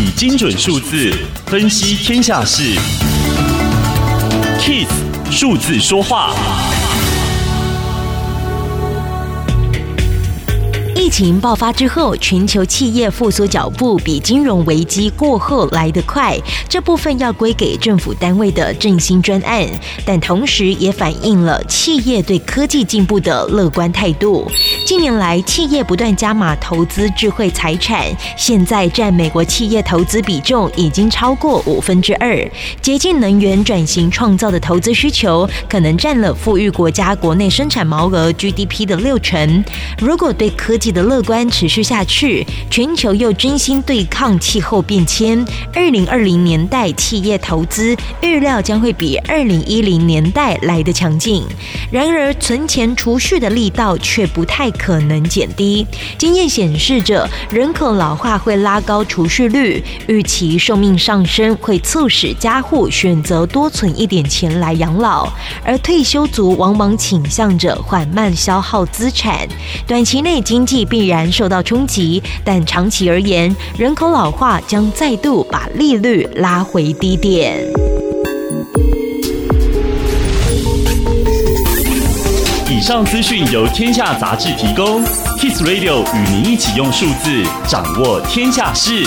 以精准数字分析天下事，KISS 数字说话。疫情爆发之后，全球企业复苏脚步比金融危机过后来得快，这部分要归给政府单位的振兴专案，但同时也反映了企业对科技进步的乐观态度。近年来，企业不断加码投资智慧财产，现在占美国企业投资比重已经超过五分之二。洁净能源转型创造的投资需求，可能占了富裕国家国内生产毛额 GDP 的六成。如果对科技的乐观持续下去，全球又真心对抗气候变迁，二零二零年代企业投资预料将会比二零一零年代来得强劲。然而，存钱储蓄的力道却不太可能减低。经验显示着，人口老化会拉高储蓄率，预期寿命上升会促使家户选择多存一点钱来养老，而退休族往往倾向着缓慢消耗资产，短期内经济必然受到冲击，但长期而言，人口老化将再度把利率拉回低点。以上资讯由天下杂志提供，Kiss Radio 与您一起用数字掌握天下事。